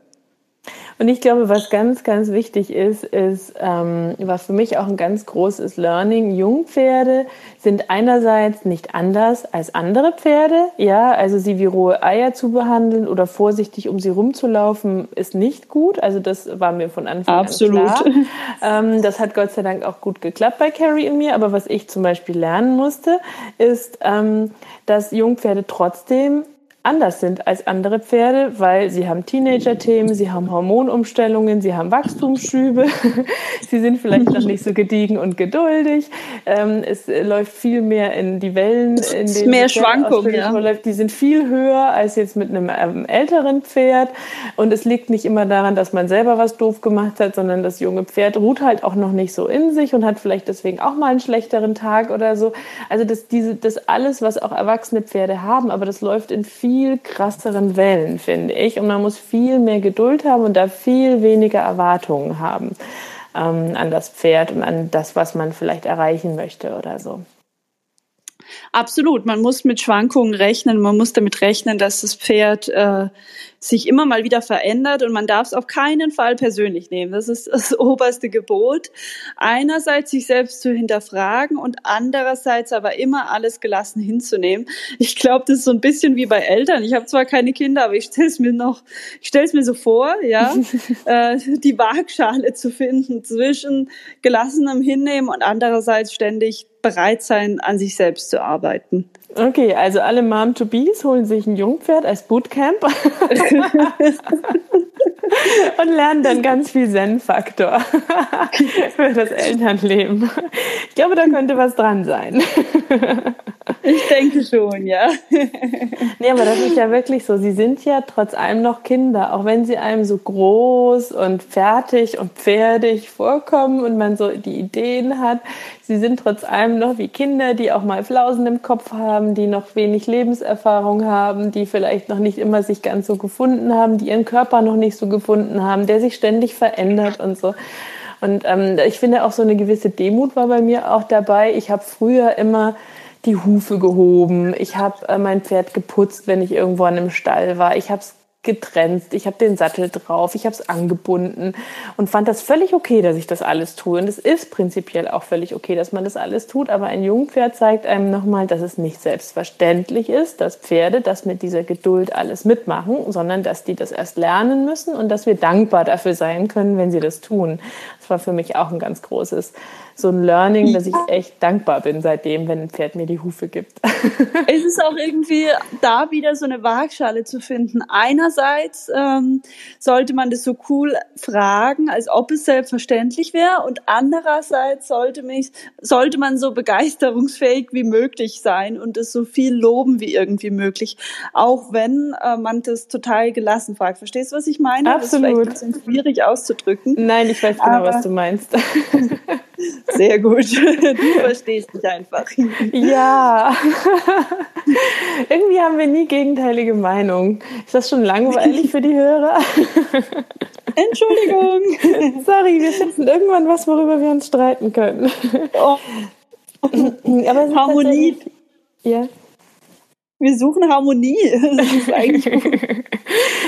Und ich glaube, was ganz, ganz wichtig ist, ist, ähm, was für mich auch ein ganz großes Learning, Jungpferde sind einerseits nicht anders als andere Pferde. Ja, also sie wie rohe Eier zu behandeln oder vorsichtig um sie rumzulaufen, ist nicht gut. Also das war mir von Anfang Absolut. an klar. Ähm, das hat Gott sei Dank auch gut geklappt bei Carrie und mir. Aber was ich zum Beispiel lernen musste, ist, ähm, dass Jungpferde trotzdem anders sind als andere Pferde, weil sie haben Teenager-Themen, sie haben Hormonumstellungen, sie haben Wachstumsschübe, sie sind vielleicht noch nicht so gediegen und geduldig. Ähm, es läuft viel mehr in die Wellen, in den mehr Schwankungen. Ja. Die sind viel höher als jetzt mit einem ähm, älteren Pferd. Und es liegt nicht immer daran, dass man selber was doof gemacht hat, sondern das junge Pferd ruht halt auch noch nicht so in sich und hat vielleicht deswegen auch mal einen schlechteren Tag oder so. Also das, diese, das alles, was auch erwachsene Pferde haben, aber das läuft in viel krasseren Wellen, finde ich. Und man muss viel mehr Geduld haben und da viel weniger Erwartungen haben ähm, an das Pferd und an das, was man vielleicht erreichen möchte oder so. Absolut, man muss mit Schwankungen rechnen, man muss damit rechnen, dass das Pferd äh, sich immer mal wieder verändert und man darf es auf keinen Fall persönlich nehmen. Das ist das oberste Gebot. Einerseits sich selbst zu hinterfragen und andererseits aber immer alles gelassen hinzunehmen. Ich glaube, das ist so ein bisschen wie bei Eltern. Ich habe zwar keine Kinder, aber ich stelle es mir noch, ich stelle es mir so vor, ja, äh, die Waagschale zu finden zwischen gelassenem Hinnehmen und andererseits ständig bereit sein, an sich selbst zu arbeiten. Okay, also alle Mom-to-Bees holen sich ein Jungpferd als Bootcamp und lernen dann ganz viel Zen-Faktor für das Elternleben. Ich glaube, da könnte was dran sein. Ich denke schon, ja. Nee, aber das ist ja wirklich so. Sie sind ja trotz allem noch Kinder, auch wenn sie einem so groß und fertig und pferdig vorkommen und man so die Ideen hat. Sie sind trotz allem noch wie Kinder, die auch mal Flausen im Kopf haben, die noch wenig Lebenserfahrung haben, die vielleicht noch nicht immer sich ganz so gefunden haben, die ihren Körper noch nicht so gefunden haben, der sich ständig verändert und so. Und ähm, ich finde auch so eine gewisse Demut war bei mir auch dabei. Ich habe früher immer die Hufe gehoben, ich habe äh, mein Pferd geputzt, wenn ich irgendwo an einem Stall war, ich habe es getrennt, ich habe den Sattel drauf, ich habe es angebunden und fand das völlig okay, dass ich das alles tue. Und es ist prinzipiell auch völlig okay, dass man das alles tut. Aber ein Jungpferd zeigt einem nochmal, dass es nicht selbstverständlich ist, dass Pferde das mit dieser Geduld alles mitmachen, sondern dass die das erst lernen müssen und dass wir dankbar dafür sein können, wenn sie das tun. War für mich auch ein ganz großes so ein Learning, dass ich echt dankbar bin seitdem, wenn ein Pferd mir die Hufe gibt. Es ist auch irgendwie da wieder so eine Waagschale zu finden. Einerseits ähm, sollte man das so cool fragen, als ob es selbstverständlich wäre, und andererseits sollte mich sollte man so begeisterungsfähig wie möglich sein und es so viel loben wie irgendwie möglich, auch wenn äh, man das total gelassen fragt. Verstehst du, was ich meine? Absolut. Das ist vielleicht ein bisschen schwierig auszudrücken. Nein, ich weiß genau, Aber was du meinst. Sehr gut. Du verstehst mich einfach. Ja. Irgendwie haben wir nie gegenteilige Meinungen. Ist das schon langweilig für die Hörer? Entschuldigung. Sorry, wir finden irgendwann was, worüber wir uns streiten können. Oh. Aber Harmonie. Ja. Wir suchen Harmonie. Das ist eigentlich gut.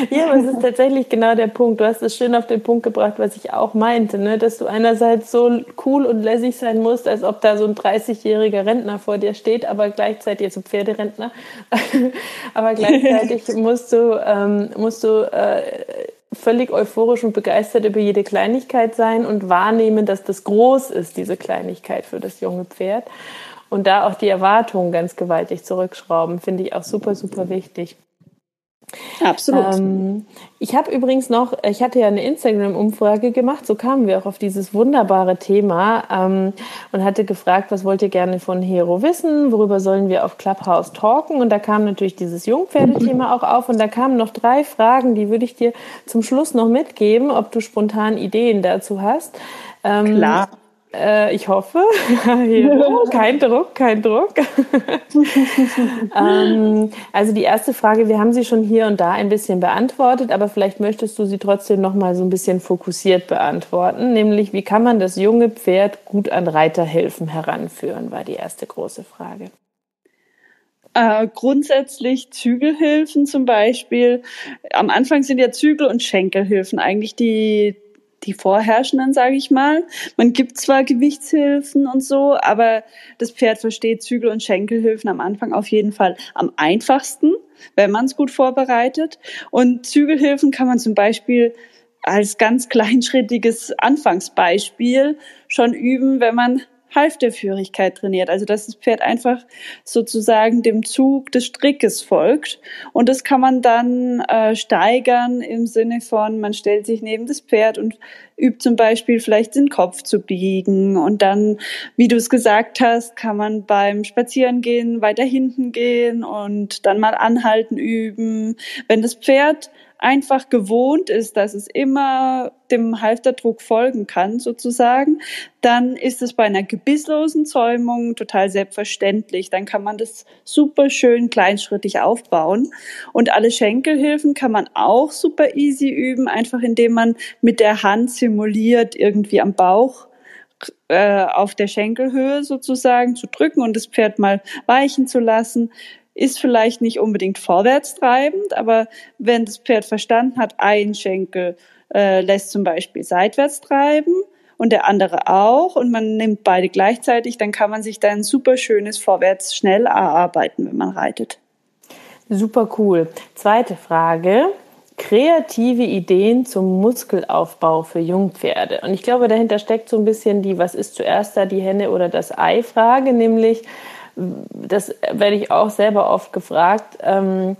ja, aber es ist tatsächlich genau der Punkt. Du hast es schön auf den Punkt gebracht, was ich auch meinte, ne? dass du einerseits so cool und lässig sein musst, als ob da so ein 30-jähriger Rentner vor dir steht, aber gleichzeitig, jetzt so Pferderentner, aber gleichzeitig musst du, ähm, musst du äh, völlig euphorisch und begeistert über jede Kleinigkeit sein und wahrnehmen, dass das groß ist, diese Kleinigkeit für das junge Pferd. Und da auch die Erwartungen ganz gewaltig zurückschrauben, finde ich auch super, super wichtig. Absolut. Ähm, ich habe übrigens noch, ich hatte ja eine Instagram-Umfrage gemacht, so kamen wir auch auf dieses wunderbare Thema ähm, und hatte gefragt, was wollt ihr gerne von Hero wissen, worüber sollen wir auf Clubhouse talken und da kam natürlich dieses Jungpferdethema auch auf und da kamen noch drei Fragen, die würde ich dir zum Schluss noch mitgeben, ob du spontan Ideen dazu hast. Ähm, Klar. Äh, ich hoffe. kein Druck, kein Druck. ähm, also die erste Frage, wir haben sie schon hier und da ein bisschen beantwortet, aber vielleicht möchtest du sie trotzdem noch mal so ein bisschen fokussiert beantworten, nämlich wie kann man das junge Pferd gut an Reiterhilfen heranführen, war die erste große Frage. Äh, grundsätzlich Zügelhilfen zum Beispiel. Am Anfang sind ja Zügel- und Schenkelhilfen eigentlich die die vorherrschenden, sage ich mal. Man gibt zwar Gewichtshilfen und so, aber das Pferd versteht Zügel- und Schenkelhilfen am Anfang auf jeden Fall am einfachsten, wenn man es gut vorbereitet. Und Zügelhilfen kann man zum Beispiel als ganz kleinschrittiges Anfangsbeispiel schon üben, wenn man Halfterführigkeit trainiert. Also dass das Pferd einfach sozusagen dem Zug des Strickes folgt. Und das kann man dann äh, steigern im Sinne von, man stellt sich neben das Pferd und übt zum Beispiel vielleicht den Kopf zu biegen. Und dann, wie du es gesagt hast, kann man beim Spazierengehen weiter hinten gehen und dann mal anhalten üben. Wenn das Pferd einfach gewohnt ist, dass es immer dem Halfterdruck folgen kann, sozusagen, dann ist es bei einer gebisslosen Zäumung total selbstverständlich. Dann kann man das super schön kleinschrittig aufbauen. Und alle Schenkelhilfen kann man auch super easy üben, einfach indem man mit der Hand simuliert, irgendwie am Bauch äh, auf der Schenkelhöhe sozusagen zu drücken und das Pferd mal weichen zu lassen ist vielleicht nicht unbedingt vorwärtstreibend, aber wenn das Pferd verstanden hat, ein Schenkel äh, lässt zum Beispiel seitwärts treiben und der andere auch und man nimmt beide gleichzeitig, dann kann man sich da ein super schönes Vorwärts schnell erarbeiten, wenn man reitet. Super cool. Zweite Frage. Kreative Ideen zum Muskelaufbau für Jungpferde. Und ich glaube, dahinter steckt so ein bisschen die, was ist zuerst da, die Henne oder das Ei Frage, nämlich, das werde ich auch selber oft gefragt. Ähm,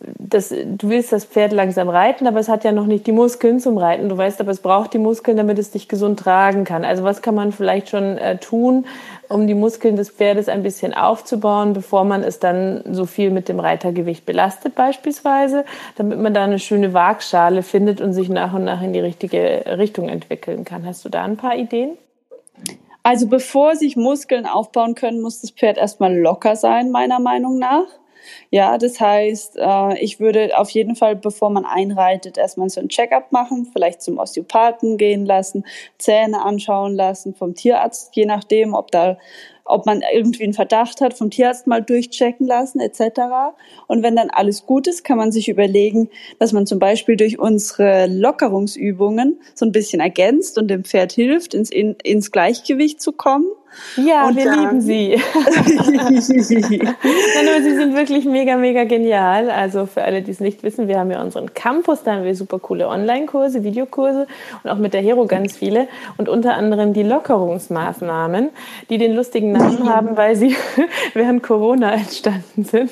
das, du willst das Pferd langsam reiten, aber es hat ja noch nicht die Muskeln zum Reiten. Du weißt aber, es braucht die Muskeln, damit es dich gesund tragen kann. Also was kann man vielleicht schon äh, tun, um die Muskeln des Pferdes ein bisschen aufzubauen, bevor man es dann so viel mit dem Reitergewicht belastet beispielsweise, damit man da eine schöne Waagschale findet und sich nach und nach in die richtige Richtung entwickeln kann. Hast du da ein paar Ideen? Also bevor sich Muskeln aufbauen können, muss das Pferd erstmal locker sein, meiner Meinung nach. Ja, das heißt, äh, ich würde auf jeden Fall, bevor man einreitet, erstmal so ein Check-up machen, vielleicht zum Osteopathen gehen lassen, Zähne anschauen lassen vom Tierarzt, je nachdem, ob da ob man irgendwie einen Verdacht hat, vom Tierarzt mal durchchecken lassen etc. Und wenn dann alles gut ist, kann man sich überlegen, dass man zum Beispiel durch unsere Lockerungsübungen so ein bisschen ergänzt und dem Pferd hilft, ins, in, ins Gleichgewicht zu kommen. Ja, und wir dann, lieben sie. Nein, aber sie sind wirklich mega, mega genial. Also für alle, die es nicht wissen, wir haben ja unseren Campus, da haben wir super coole Online-Kurse, Videokurse und auch mit der Hero ganz viele. Und unter anderem die Lockerungsmaßnahmen, die den lustigen Namen haben, weil sie während Corona entstanden sind.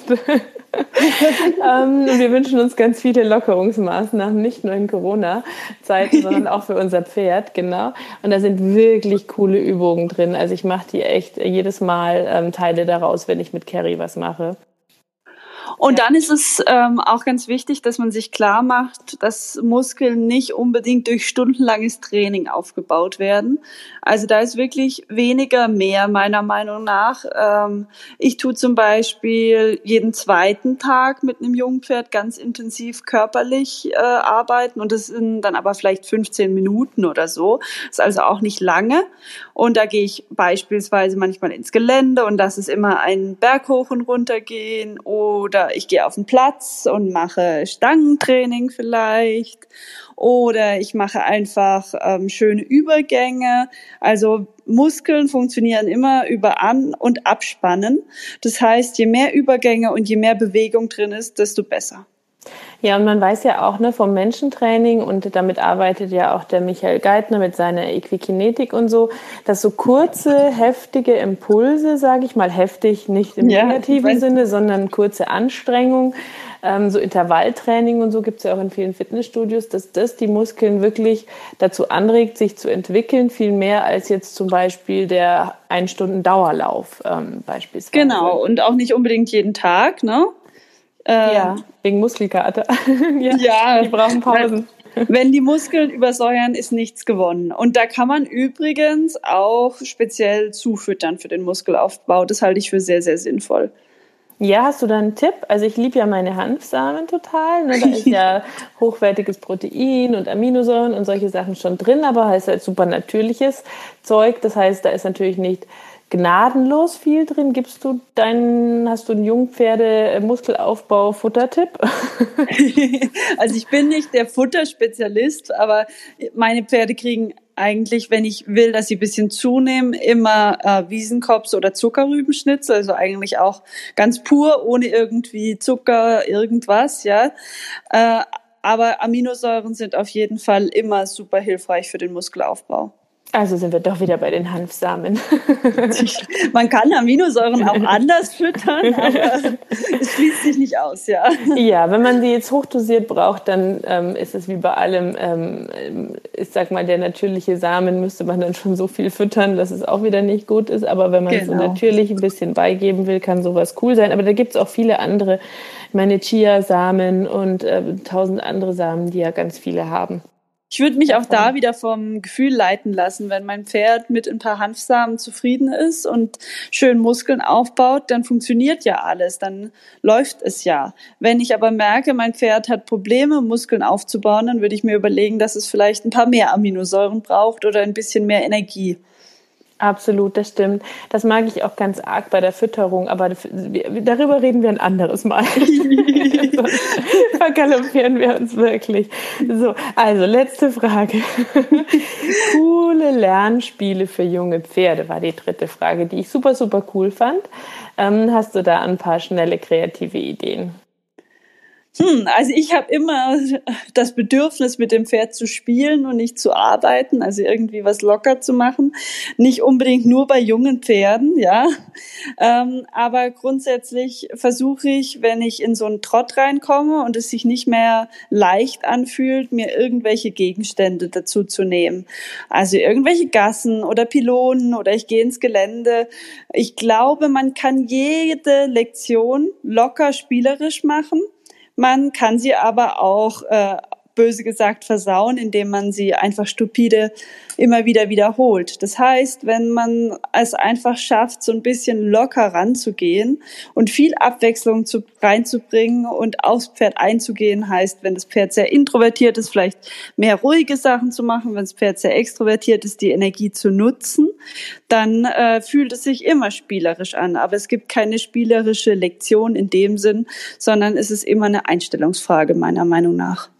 ähm, wir wünschen uns ganz viele Lockerungsmaßnahmen, nicht nur in Corona-Zeiten, sondern auch für unser Pferd, genau. Und da sind wirklich coole Übungen drin. Also ich mache die echt jedes Mal ähm, Teile daraus, wenn ich mit Carrie was mache. Und dann ist es ähm, auch ganz wichtig, dass man sich klar macht, dass Muskeln nicht unbedingt durch stundenlanges Training aufgebaut werden. Also da ist wirklich weniger mehr meiner Meinung nach. Ähm, ich tue zum Beispiel jeden zweiten Tag mit einem Jungpferd ganz intensiv körperlich äh, arbeiten und das sind dann aber vielleicht 15 Minuten oder so. Das ist also auch nicht lange. Und da gehe ich beispielsweise manchmal ins Gelände und das ist immer ein Berg hoch und runter gehen oder ich gehe auf den Platz und mache Stangentraining vielleicht oder ich mache einfach ähm, schöne Übergänge. Also Muskeln funktionieren immer über An- und Abspannen. Das heißt, je mehr Übergänge und je mehr Bewegung drin ist, desto besser. Ja, und man weiß ja auch ne, vom Menschentraining, und damit arbeitet ja auch der Michael Geithner mit seiner Equikinetik und so, dass so kurze, heftige Impulse, sage ich mal, heftig nicht im ja, negativen Sinne, sondern kurze Anstrengung, ähm, so Intervalltraining und so gibt's ja auch in vielen Fitnessstudios, dass das die Muskeln wirklich dazu anregt, sich zu entwickeln, viel mehr als jetzt zum Beispiel der ein Stunden Dauerlauf ähm, beispielsweise. Genau, und auch nicht unbedingt jeden Tag, ne? Ähm, ja, wegen Muskelkater. ja, ja, die brauchen Pausen. Wenn die Muskeln übersäuern, ist nichts gewonnen. Und da kann man übrigens auch speziell zufüttern für den Muskelaufbau. Das halte ich für sehr, sehr sinnvoll. Ja, hast du da einen Tipp? Also ich liebe ja meine Hanfsamen total. Ne? Da ist ja hochwertiges Protein und Aminosäuren und solche Sachen schon drin, aber heißt halt super natürliches Zeug. Das heißt, da ist natürlich nicht gnadenlos viel drin. Gibst du deinen, hast du einen Jungpferde-Muskelaufbau-Futtertipp? also ich bin nicht der Futterspezialist, aber meine Pferde kriegen eigentlich, wenn ich will, dass sie bisschen zunehmen, immer äh, Wiesenkops oder Zuckerrübenschnitzel, also eigentlich auch ganz pur, ohne irgendwie Zucker, irgendwas, ja. Äh, aber Aminosäuren sind auf jeden Fall immer super hilfreich für den Muskelaufbau. Also sind wir doch wieder bei den Hanfsamen. Man kann Aminosäuren auch anders füttern, aber es schließt sich nicht aus, ja. Ja, wenn man sie jetzt hochdosiert braucht, dann ähm, ist es wie bei allem, ähm, ich sag mal, der natürliche Samen müsste man dann schon so viel füttern, dass es auch wieder nicht gut ist. Aber wenn man genau. so natürlich ein bisschen beigeben will, kann sowas cool sein. Aber da gibt es auch viele andere, meine Chia-Samen und äh, tausend andere Samen, die ja ganz viele haben. Ich würde mich auch da wieder vom Gefühl leiten lassen. Wenn mein Pferd mit ein paar Hanfsamen zufrieden ist und schön Muskeln aufbaut, dann funktioniert ja alles, dann läuft es ja. Wenn ich aber merke, mein Pferd hat Probleme, Muskeln aufzubauen, dann würde ich mir überlegen, dass es vielleicht ein paar mehr Aminosäuren braucht oder ein bisschen mehr Energie. Absolut, das stimmt. Das mag ich auch ganz arg bei der Fütterung, aber darüber reden wir ein anderes Mal. Vergaloppieren wir uns wirklich. So, also letzte Frage. Coole Lernspiele für junge Pferde war die dritte Frage, die ich super, super cool fand. Ähm, hast du da ein paar schnelle kreative Ideen? Hm, also ich habe immer das Bedürfnis, mit dem Pferd zu spielen und nicht zu arbeiten, also irgendwie was locker zu machen. Nicht unbedingt nur bei jungen Pferden, ja. Ähm, aber grundsätzlich versuche ich, wenn ich in so einen Trott reinkomme und es sich nicht mehr leicht anfühlt, mir irgendwelche Gegenstände dazu zu nehmen. Also irgendwelche Gassen oder Pylonen oder ich gehe ins Gelände. Ich glaube, man kann jede Lektion locker spielerisch machen man kann sie aber auch äh, böse gesagt versauen, indem man sie einfach stupide immer wieder wiederholt. Das heißt, wenn man es einfach schafft, so ein bisschen locker ranzugehen und viel Abwechslung zu, reinzubringen und aufs Pferd einzugehen, heißt, wenn das Pferd sehr introvertiert ist, vielleicht mehr ruhige Sachen zu machen, wenn das Pferd sehr extrovertiert ist, die Energie zu nutzen, dann äh, fühlt es sich immer spielerisch an. Aber es gibt keine spielerische Lektion in dem Sinn, sondern es ist immer eine Einstellungsfrage meiner Meinung nach.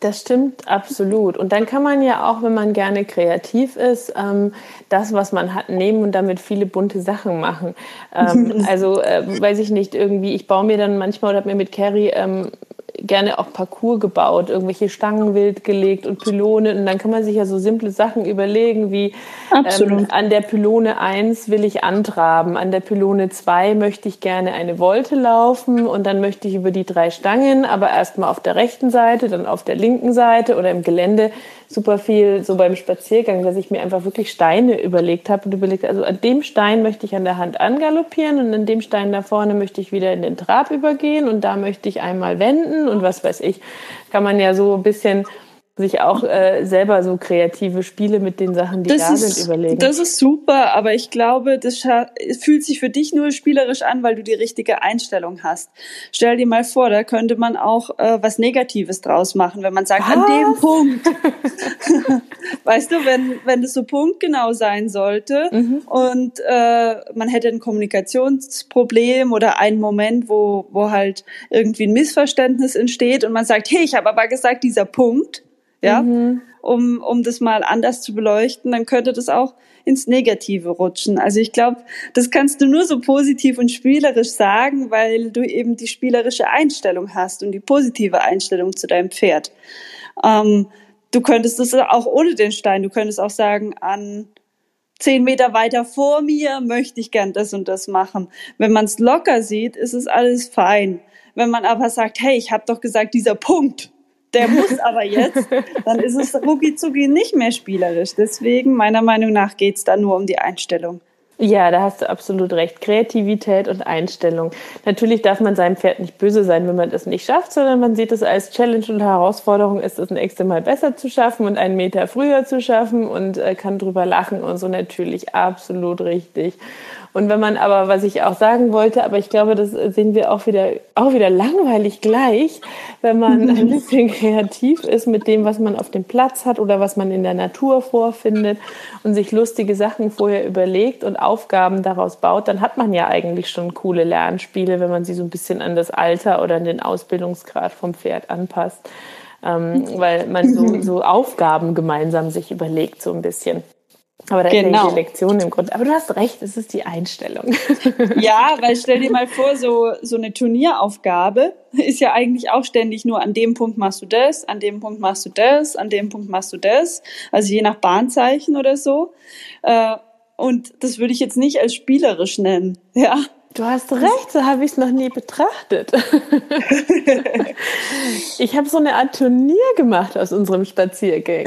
Das stimmt absolut. Und dann kann man ja auch, wenn man gerne kreativ ist, ähm, das, was man hat, nehmen und damit viele bunte Sachen machen. Ähm, also äh, weiß ich nicht, irgendwie, ich baue mir dann manchmal oder habe mir mit Carrie ähm, gerne auch Parcours gebaut, irgendwelche Stangen wild gelegt und Pylonen. Und dann kann man sich ja so simple Sachen überlegen, wie ähm, an der Pylone 1 will ich antraben, an der Pylone 2 möchte ich gerne eine Wolte laufen und dann möchte ich über die drei Stangen, aber erstmal auf der rechten Seite, dann auf der linken Seite oder im Gelände super viel so beim Spaziergang, dass ich mir einfach wirklich Steine überlegt habe und überlegt, also an dem Stein möchte ich an der Hand angaloppieren und an dem Stein da vorne möchte ich wieder in den Trab übergehen und da möchte ich einmal wenden und was weiß ich. Kann man ja so ein bisschen sich auch äh, selber so kreative Spiele mit den Sachen, die das da ist, sind, überlegen. Das ist super, aber ich glaube, das fühlt sich für dich nur spielerisch an, weil du die richtige Einstellung hast. Stell dir mal vor, da könnte man auch äh, was Negatives draus machen, wenn man sagt, was? an dem Punkt. weißt du, wenn, wenn das so punktgenau sein sollte mhm. und äh, man hätte ein Kommunikationsproblem oder einen Moment, wo, wo halt irgendwie ein Missverständnis entsteht und man sagt, hey, ich habe aber gesagt, dieser Punkt, ja, mhm. um, um das mal anders zu beleuchten, dann könnte das auch ins Negative rutschen. Also ich glaube, das kannst du nur so positiv und spielerisch sagen, weil du eben die spielerische Einstellung hast und die positive Einstellung zu deinem Pferd. Ähm, du könntest das auch ohne den Stein, du könntest auch sagen, an zehn Meter weiter vor mir möchte ich gern das und das machen. Wenn man es locker sieht, ist es alles fein. Wenn man aber sagt, hey, ich habe doch gesagt, dieser Punkt, der muss aber jetzt, dann ist es rucki nicht mehr spielerisch. Deswegen, meiner Meinung nach, geht's da nur um die Einstellung. Ja, da hast du absolut recht. Kreativität und Einstellung. Natürlich darf man seinem Pferd nicht böse sein, wenn man das nicht schafft, sondern man sieht es als Challenge und Herausforderung, ist es nächste Mal besser zu schaffen und einen Meter früher zu schaffen und äh, kann drüber lachen und so natürlich absolut richtig. Und wenn man aber, was ich auch sagen wollte, aber ich glaube, das sehen wir auch wieder, auch wieder langweilig gleich, wenn man ein bisschen kreativ ist mit dem, was man auf dem Platz hat oder was man in der Natur vorfindet und sich lustige Sachen vorher überlegt und Aufgaben daraus baut, dann hat man ja eigentlich schon coole Lernspiele, wenn man sie so ein bisschen an das Alter oder an den Ausbildungsgrad vom Pferd anpasst. Ähm, weil man so, so Aufgaben gemeinsam sich überlegt, so ein bisschen. Aber da genau. ist ja Genau. die Lektion im Grunde. Aber du hast recht, es ist die Einstellung. Ja, weil stell dir mal vor, so, so eine Turnieraufgabe ist ja eigentlich auch ständig nur an dem Punkt machst du das, an dem Punkt machst du das, an dem Punkt machst du das. Also je nach Bahnzeichen oder so. Äh, Und das würde ich jetzt nicht als spielerisch nennen. Ja. Du hast recht, so habe ich es noch nie betrachtet. ich habe so eine Art Turnier gemacht aus unserem Spaziergang.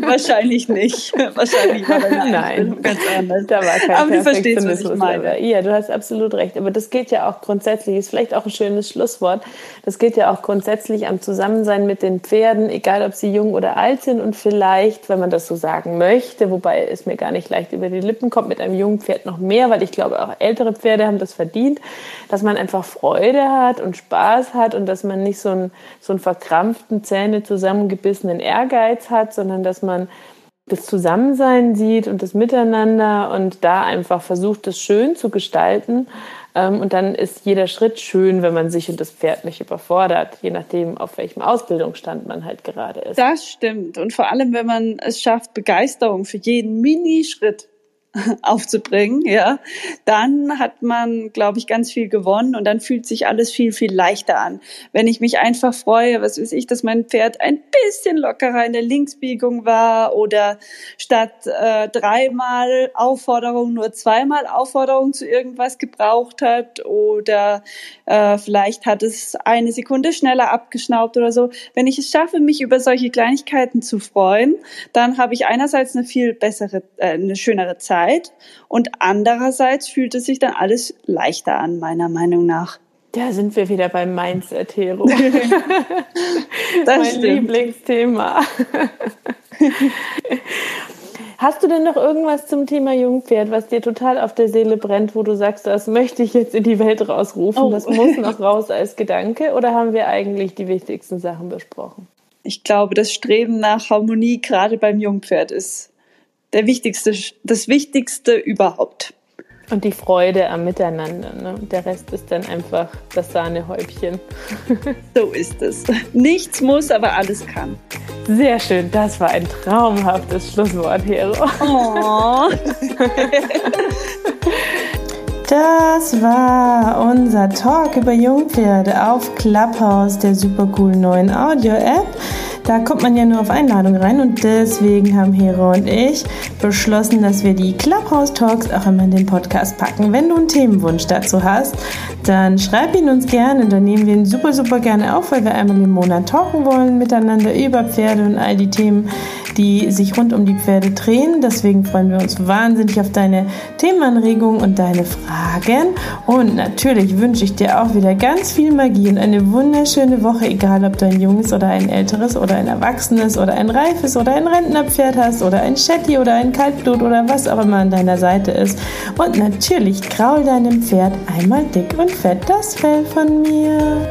Wahrscheinlich nicht. Wahrscheinlich war Nein, ganz anders. da war kein Aber du verstehst, was ich meine. Ja, du hast absolut recht. Aber das geht ja auch grundsätzlich, ist vielleicht auch ein schönes Schlusswort. Das geht ja auch grundsätzlich am Zusammensein mit den Pferden, egal ob sie jung oder alt sind und vielleicht, wenn man das so sagen möchte, wobei es mir gar nicht leicht über die Lippen kommt, mit einem jungen Pferd noch mehr, weil ich glaube, auch ältere Pferde haben das verdient, dass man einfach Freude hat und Spaß hat und dass man nicht so einen, so einen verkrampften, Zähne zusammengebissenen Ehrgeiz hat, sondern dass man das Zusammensein sieht und das Miteinander und da einfach versucht, das schön zu gestalten. Ähm, Und dann ist jeder Schritt schön, wenn man sich und das Pferd nicht überfordert, je nachdem, auf welchem Ausbildungsstand man halt gerade ist. Das stimmt. Und vor allem, wenn man es schafft, Begeisterung für jeden Minischritt aufzubringen, ja, dann hat man, glaube ich, ganz viel gewonnen und dann fühlt sich alles viel, viel leichter an. Wenn ich mich einfach freue, was weiß ich, dass mein Pferd ein bisschen lockerer in der Linksbiegung war oder statt äh, dreimal Aufforderung nur zweimal Aufforderung zu irgendwas gebraucht hat oder äh, vielleicht hat es eine Sekunde schneller abgeschnaubt oder so. Wenn ich es schaffe, mich über solche Kleinigkeiten zu freuen, dann habe ich einerseits eine viel bessere, äh, eine schönere Zeit und andererseits fühlt es sich dann alles leichter an, meiner Meinung nach. Da sind wir wieder beim Mindset Hero. Das mein stimmt. Lieblingsthema. Hast du denn noch irgendwas zum Thema Jungpferd, was dir total auf der Seele brennt, wo du sagst, das möchte ich jetzt in die Welt rausrufen, Oh. das muss noch raus als Gedanke? Oder haben wir eigentlich die wichtigsten Sachen besprochen? Ich glaube, das Streben nach Harmonie gerade beim Jungpferd ist der wichtigste, das Wichtigste überhaupt. Und die Freude am Miteinander. Ne? Der Rest ist dann einfach das Sahnehäubchen. So ist es. Nichts muss, aber alles kann. Sehr schön, das war ein traumhaftes Schlusswort, Hero. Oh. Das war unser Talk über Jungpferde auf Clubhouse, der super coolen neuen Audio-App. Da kommt man ja nur auf Einladung rein und deswegen haben Hero und ich beschlossen, dass wir die Clubhouse Talks auch immer in den Podcast packen. Wenn du einen Themenwunsch dazu hast, dann schreib ihn uns gerne, dann nehmen wir ihn super, super gerne auf, weil wir einmal im Monat talken wollen miteinander über Pferde und all die Themen, die sich rund um die Pferde drehen. Deswegen freuen wir uns wahnsinnig auf deine Themenanregungen und deine Fragen. Und natürlich wünsche ich dir auch wieder ganz viel Magie und eine wunderschöne Woche, egal ob du ein junges oder ein älteres oder ein erwachsenes oder ein reifes oder ein Rentnerpferd hast oder ein Shetty oder ein Kaltblut oder was auch immer an deiner Seite ist. Und natürlich kraul deinem Pferd einmal dick und fett das Fell von mir.